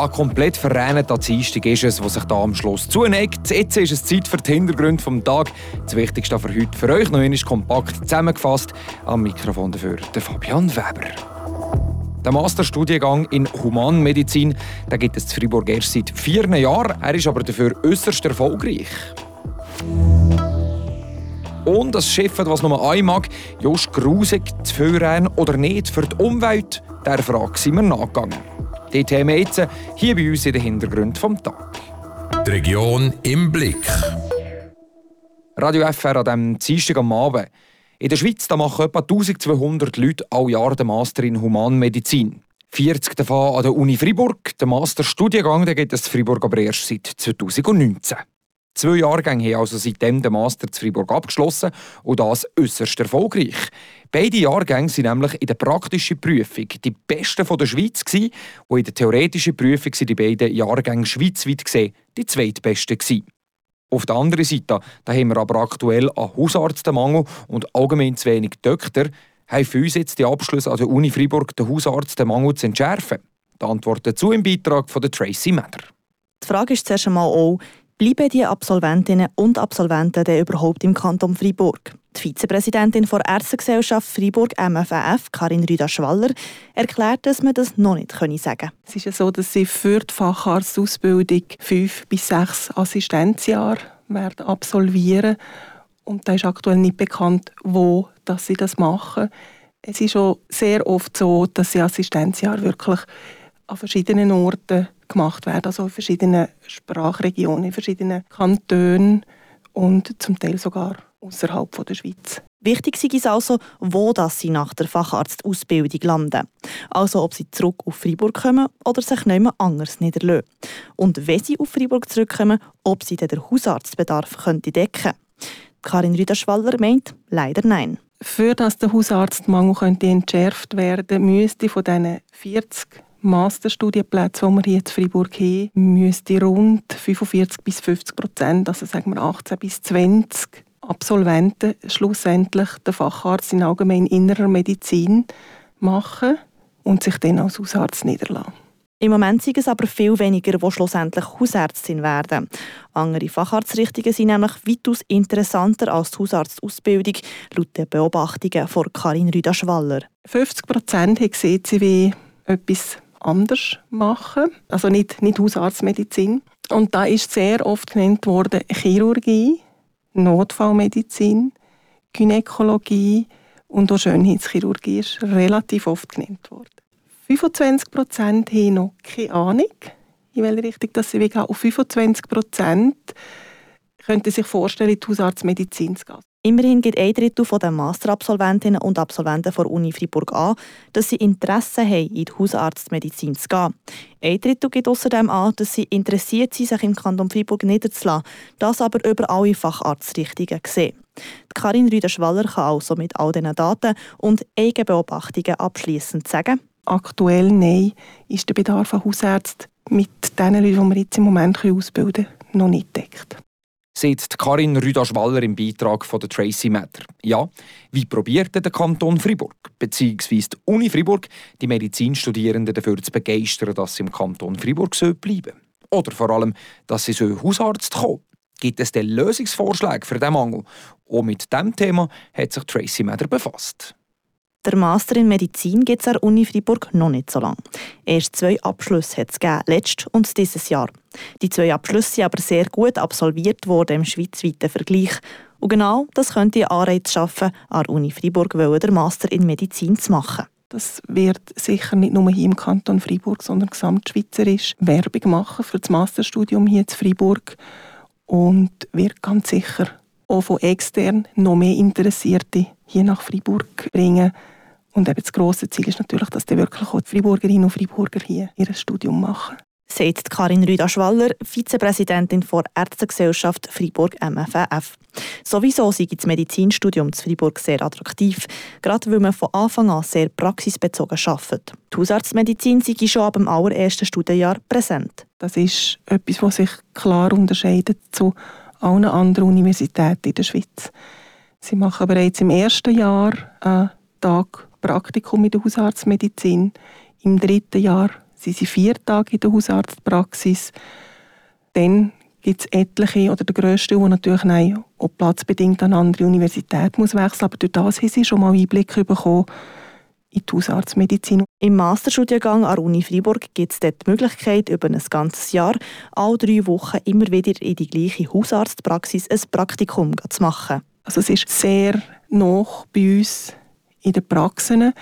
Ein komplett verrenneter Dienstag ist es, was sich da am Schluss zuneigt. Jetzt ist es Zeit für die Hintergründe des Tages. Das Wichtigste für heute für euch noch einmal kompakt zusammengefasst. Am Mikrofon dafür der Fabian Weber. Der Masterstudiengang in Humanmedizin den gibt es in Freiburg erst seit vier Jahren. Er ist aber dafür äußerst erfolgreich. Und das Schiff, was nur ein mag, just grusig zu führen oder nicht für die Umwelt, der Frage sind wir nachgegangen. Die Themen jetzt hier bei uns in den Hintergrund vom Tag. Die Region im Blick. Radio FR an diesem Dienstag am Abend. In der Schweiz da machen etwa 1200 Leute all Jahr den Master in Humanmedizin. 40 davon an der Uni Freiburg. Der Masterstudiengang gibt es in Freiburg aber erst seit 2019. Zwei Jahrgänge haben also seitdem den Master zu Freiburg abgeschlossen und das äußerst erfolgreich. Beide Jahrgänge sind nämlich in der praktischen Prüfung die besten der Schweiz gewesen, und in der theoretischen Prüfung sind die beiden Jahrgänge schweizweit gesehen die zweitbesten gewesen. Auf der anderen Seite da haben wir aber aktuell einen Hausarztmangel und allgemein zu wenig Doktor, haben für uns jetzt die Abschlüsse an der Uni Freiburg den Hausarztmangel zu entschärfen. Die Antwort dazu im Beitrag von Tracy Mather. Die Frage ist zuerst einmal auch, Bleiben die Absolventinnen und Absolventen denn überhaupt im Kanton Freiburg? Die Vizepräsidentin der Ärztegesellschaft Freiburg MFF, Karin Rüda-Schwaller, erklärt, dass man das noch nicht sagen könne. Es ist so, dass sie für die Facharztausbildung fünf bis sechs Assistenzjahre werden absolvieren und da ist aktuell nicht bekannt, wo dass sie das machen. Es ist schon sehr oft so, dass sie Assistenzjahre wirklich an verschiedenen Orten gemacht werden, also in verschiedenen Sprachregionen, in verschiedenen Kantonen und zum Teil sogar außerhalb der Schweiz. Wichtig ist also, wo das sie nach der Facharztausbildung landen. Also ob sie zurück auf Freiburg kommen oder sich nicht mehr anders niederlassen. Und wenn sie auf Freiburg zurückkommen, ob sie den Hausarztbedarf könnte decken Karin Rüderschwaller meint, leider nein. Für dass der Hausarztmangel könnte entschärft werden müsste von diesen 40 Masterstudienplätze, die wir hier in Freiburg haben, müsste rund 45 bis 50 Prozent, also sagen wir 18 bis 20 Absolventen schlussendlich den Facharzt in allgemein innerer Medizin machen und sich dann als Hausarzt niederlassen. Im Moment sind es aber viel weniger, die schlussendlich Hausärztin werden. Andere Facharztrichtungen sind nämlich weitaus interessanter als die Hausarztausbildung, laut den Beobachtungen von Karin Rüda-Schwaller. 50 Prozent haben wie etwas anders machen. Also nicht, nicht Hausarztmedizin. Und da ist sehr oft genannt worden Chirurgie, Notfallmedizin, Gynäkologie und auch Schönheitschirurgie ist relativ oft genannt worden. 25 Prozent haben noch keine Ahnung, in welche Richtung das sie gehen. Auf 25 Prozent könnten sich vorstellen, in die Hausarztmedizin zu gehen. Immerhin gibt ein Drittel der Masterabsolventinnen und Absolventen der Uni Freiburg an, dass sie Interesse haben, in die Hausarztmedizin zu gehen. Ein Drittel gibt außerdem an, dass sie interessiert sind, sich im Kanton Freiburg niederzulassen, das aber über alle Facharztrichtungen sehen. Karin Rüder-Schwaller kann also mit all diesen Daten und Eigenbeobachtungen abschließend sagen, Aktuell nein, ist der Bedarf an Hausärzten mit den Leuten, die wir jetzt im Moment ausbilden können, noch nicht deckt sieht Karin Rüda-Schwaller im Beitrag von der Tracy Matter. Ja, wie probiert der Kanton Fribourg bzw. die Uni Fribourg die Medizinstudierenden dafür zu begeistern, dass sie im Kanton Fribourg bleiben Oder vor allem, dass sie so Hausarzt kommen Gibt es denn Lösungsvorschläge für diesen Mangel? Und mit diesem Thema hat sich Tracy Matter befasst. Der Master in Medizin gibt es an der Uni Freiburg noch nicht so lange. Erst zwei Abschlüsse hat es gegeben, letztes und dieses Jahr. Die zwei Abschlüsse sind aber sehr gut absolviert worden im schweizweiten Vergleich. Und genau das könnte Anreiz schaffen, an der Uni Freiburg den Master in Medizin zu machen. Das wird sicher nicht nur hier im Kanton Freiburg, sondern gesamtschweizerisch Werbung machen für das Masterstudium hier in Freiburg und wird ganz sicher auch von extern noch mehr Interessierte hier nach Freiburg bringen. Und eben das grosse Ziel ist natürlich, dass die wirklich auch die Freiburgerinnen und Freiburger hier ihr Studium machen. Sagt Karin Rüda-Schwaller, Vizepräsidentin der Ärztegesellschaft Freiburg MFF. Sowieso sei das Medizinstudium zu Freiburg sehr attraktiv, gerade weil man von Anfang an sehr praxisbezogen arbeitet. Die Hausarztmedizin sei schon ab dem allerersten Studienjahr präsent. Das ist etwas, was sich klar unterscheidet zu allen anderen Universitäten in der Schweiz. Sie machen bereits im ersten Jahr einen Tag Praktikum in der Hausarztmedizin. Im dritten Jahr Sie sind vier Tage in der Hausarztpraxis. Dann gibt es etliche, oder der grösste, der natürlich nein, auch platzbedingt an andere Universität muss wechseln aber durch das haben sie schon mal Einblick bekommen in die Hausarztmedizin. Im Masterstudiengang an der Uni Freiburg gibt es dort die Möglichkeit, über ein ganzes Jahr, alle drei Wochen immer wieder in die gleiche Hausarztpraxis ein Praktikum zu machen. Also es ist sehr noch bei uns in den Praxen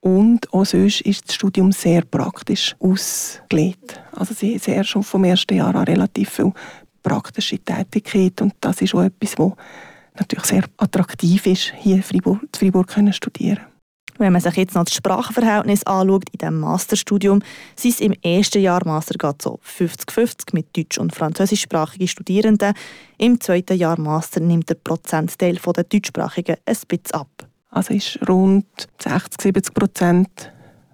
und auch sonst ist das Studium sehr praktisch ausgelegt. Also sie sehr schon vom ersten Jahr an relativ viel praktische Tätigkeit und das ist auch etwas, was natürlich sehr attraktiv ist, hier in Freiburg, in Freiburg können studieren wenn man sich jetzt noch das Sprachenverhältnis anschaut in diesem Masterstudium, sind es im ersten Jahr Master so 50-50 mit deutsch- und französischsprachigen Studierenden. Im zweiten Jahr Master nimmt der Prozentteil der Deutschsprachigen ein bisschen ab. Also ist rund 60-70 Prozent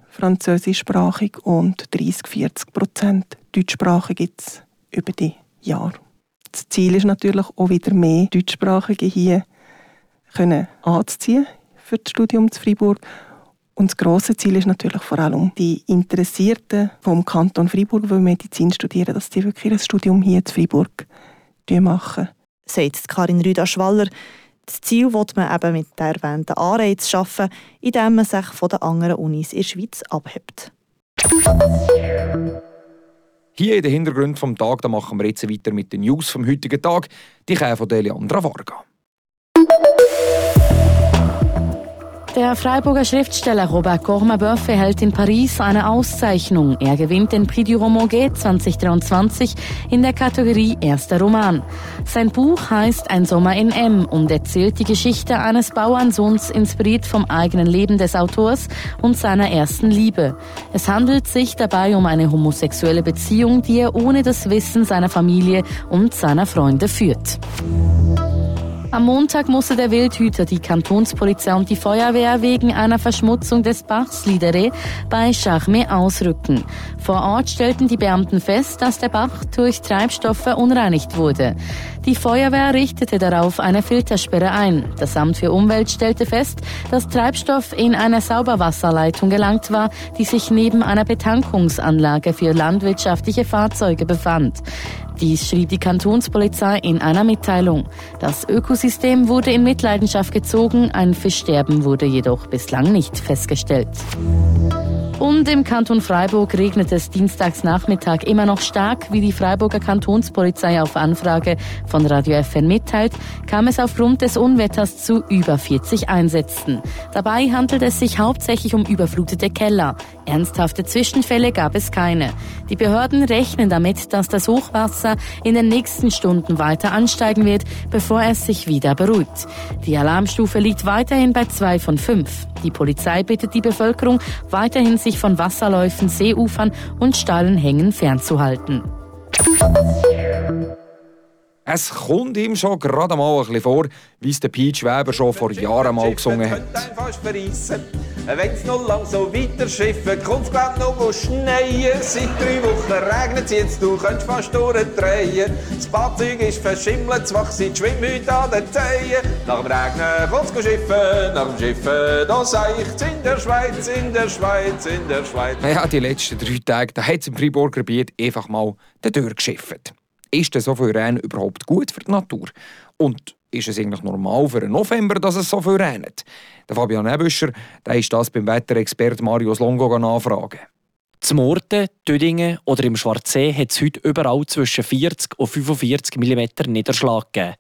französischsprachig und 30-40 Prozent deutschsprachig es über die Jahre. Das Ziel ist natürlich auch wieder mehr Deutschsprachige hier können anzuziehen für das Studium zu Freiburg. Und das grosse Ziel ist natürlich vor allem, die Interessierten vom Kanton Freiburg, die Medizin studieren, dass die wirklich ein Studium hier in Freiburg machen. Sagt Karin Rüda-Schwaller. Das Ziel will man eben mit der erwähnten Anreiz schaffen, indem man sich von den anderen Unis in der Schweiz abhebt. Hier in den Hintergrund vom Tag da machen wir jetzt weiter mit den News vom heutigen Tag. Die kommen von Eliandra Varga. Der Freiburger Schriftsteller Robert Cormabeuf erhält in Paris eine Auszeichnung. Er gewinnt den Prix du Roman 2023 in der Kategorie Erster Roman. Sein Buch heißt Ein Sommer in M und erzählt die Geschichte eines Bauernsohns, inspiriert vom eigenen Leben des Autors und seiner ersten Liebe. Es handelt sich dabei um eine homosexuelle Beziehung, die er ohne das Wissen seiner Familie und seiner Freunde führt. Am Montag musste der Wildhüter, die Kantonspolizei und die Feuerwehr wegen einer Verschmutzung des Bachs Lidere bei Charme ausrücken. Vor Ort stellten die Beamten fest, dass der Bach durch Treibstoffe unreinigt wurde. Die Feuerwehr richtete darauf eine Filtersperre ein. Das Amt für Umwelt stellte fest, dass Treibstoff in einer Sauberwasserleitung gelangt war, die sich neben einer Betankungsanlage für landwirtschaftliche Fahrzeuge befand. Dies schrieb die Kantonspolizei in einer Mitteilung. Das Ökosystem wurde in Mitleidenschaft gezogen, ein Fischsterben wurde jedoch bislang nicht festgestellt. Und im Kanton Freiburg regnet es Dienstagsnachmittag immer noch stark. Wie die Freiburger Kantonspolizei auf Anfrage von Radio FN mitteilt, kam es aufgrund des Unwetters zu über 40 Einsätzen. Dabei handelt es sich hauptsächlich um überflutete Keller. Ernsthafte Zwischenfälle gab es keine. Die Behörden rechnen damit, dass das Hochwasser in den nächsten Stunden weiter ansteigen wird, bevor es sich wieder beruhigt. Die Alarmstufe liegt weiterhin bei 2 von 5. Die Polizei bittet die Bevölkerung, weiterhin sich von Wasserläufen, Seeufern und steilen Hängen fernzuhalten. Es kommt ihm schon gerade mal ein bisschen vor, wie es der Pete Weber schon vor Jahren mal gesungen hat. Wenn es noch lang so weiter schiffen, kommt es glaub noch schneien. Seit drei Wochen regnet es jetzt, du könntest fast durchdrehen. Das Fahrzeug ist verschimmelt, das Wach sind Schwimmhüte an den Zehen. Nach dem Regnen kommt es schiffen, nach dem Schiffen, da seicht in der Schweiz, in der Schweiz, in der Schweiz. Naja, die letzten drei Tage, da hat es im Freiburger Gebiet einfach mal den Tür geschifft. Ist denn so viel Rennen überhaupt gut für die Natur? Und ist es eigentlich normal für einen November, dass es so viel regnet? Der Fabian Ebüscher der ist das beim Wetterexpert Marius Longo nachfragen. Zum Orten, Dödingen oder im Schwarzsee hat es heute überall zwischen 40 und 45 mm Niederschlag gegeben.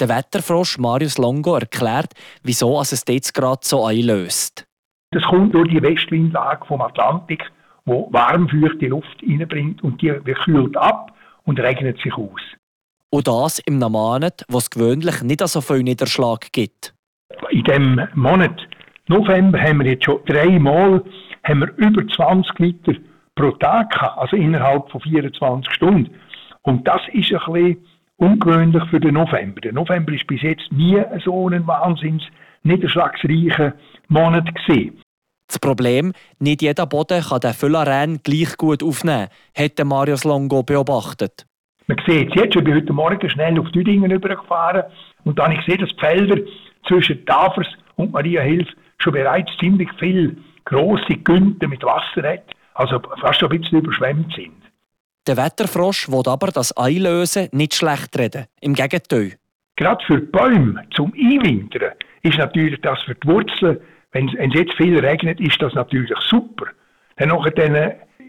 Der Wetterfrosch Marius Longo erklärt, wieso es jetzt gerade so einlöst. Das kommt durch die Westwindlage vom Atlantik, wo warmfeuchte Luft reinbringt und die kühlt ab und regnet sich aus. Und das im Monat, wo es gewöhnlich nicht so viel Niederschlag gibt. In diesem Monat November haben wir jetzt schon dreimal haben wir über 20 Liter pro Tag gehabt, also innerhalb von 24 Stunden. Und das ist ein bisschen ungewöhnlich für den November. Der November ist bis jetzt nie so ein wahnsinns niederschlagsreicher Monat gesehen. Das Problem, nicht jeder Boden kann den Füllerän gleich gut aufnehmen, hat Marius Longo beobachtet. Man sieht es jetzt, ich bin heute Morgen schnell auf Düdingen übergefahren und dann habe ich gesehen, dass die Felder zwischen Tafers und Maria Hilf schon bereits ziemlich viel grosse Günte mit Wasser hat. also fast ein bisschen überschwemmt sind. Der Wetterfrosch will aber das Einlösen nicht schlecht reden. Im Gegenteil. Gerade für Bäume zum Einwintern ist natürlich das für die Wurzeln, wenn es jetzt viel regnet, ist das natürlich super. Dann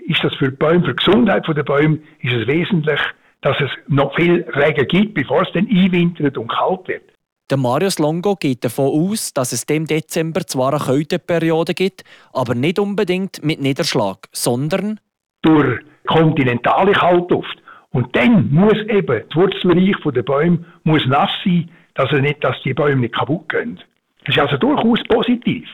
ist das für die Bäume, für die Gesundheit der Bäume, ist es wesentlich, dass es noch viel Regen gibt, bevor es dann einwintert und kalt wird. Der Marius Longo geht davon aus, dass es dem Dezember zwar eine Kälteperiode gibt, aber nicht unbedingt mit Niederschlag, sondern durch kontinentale Kaltluft. Und dann muss eben das Wurzelreich der Bäume muss nass sein, dass, er nicht, dass die Bäume nicht kaputt gehen. Das ist also durchaus positiv.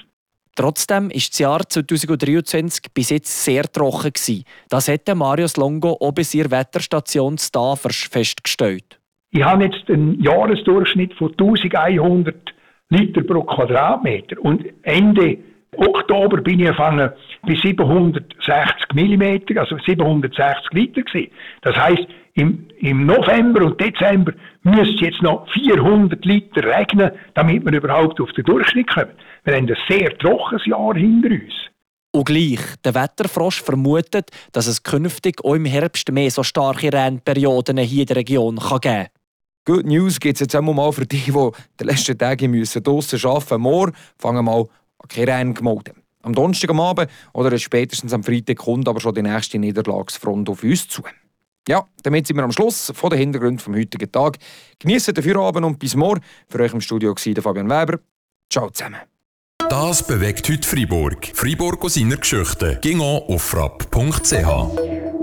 Trotzdem ist das Jahr 2023 bis jetzt sehr trocken gewesen. Das hat Marius Longo bei seiner Wetterstation Stavers festgestellt. Ich habe jetzt einen Jahresdurchschnitt von 1100 Liter pro Quadratmeter und Ende Oktober bin ich angefangen bei 760 mm, also 760 Liter gewesen. Das heißt, im, im November und Dezember müsste jetzt noch 400 Liter regnen, damit wir überhaupt auf den Durchschnitt kommen. Wir haben ein sehr trockenes Jahr hinter uns. Und gleich, der Wetterfrosch vermutet, dass es künftig auch im Herbst mehr so starke Rennperioden hier in der Region kann geben kann. Good News gibt es jetzt einmal mal für die, die die letzten Tage müssen draussen arbeiten müssen. Morgen fangen wir mal an keine Rennen gemeldet. Am Donnerstag am Abend oder spätestens am Freitag kommt aber schon die nächste Niederlagsfront auf uns zu. Ja, damit sind wir am Schluss von den Hintergründen vom heutigen Tag. Genießen den Feierabend und bis morgen. Für euch im Studio war Fabian Weber. Ciao zusammen. Das bewegt heute Freiburg. Freiburg aus seiner Geschichte. Ging auf frapp.ch.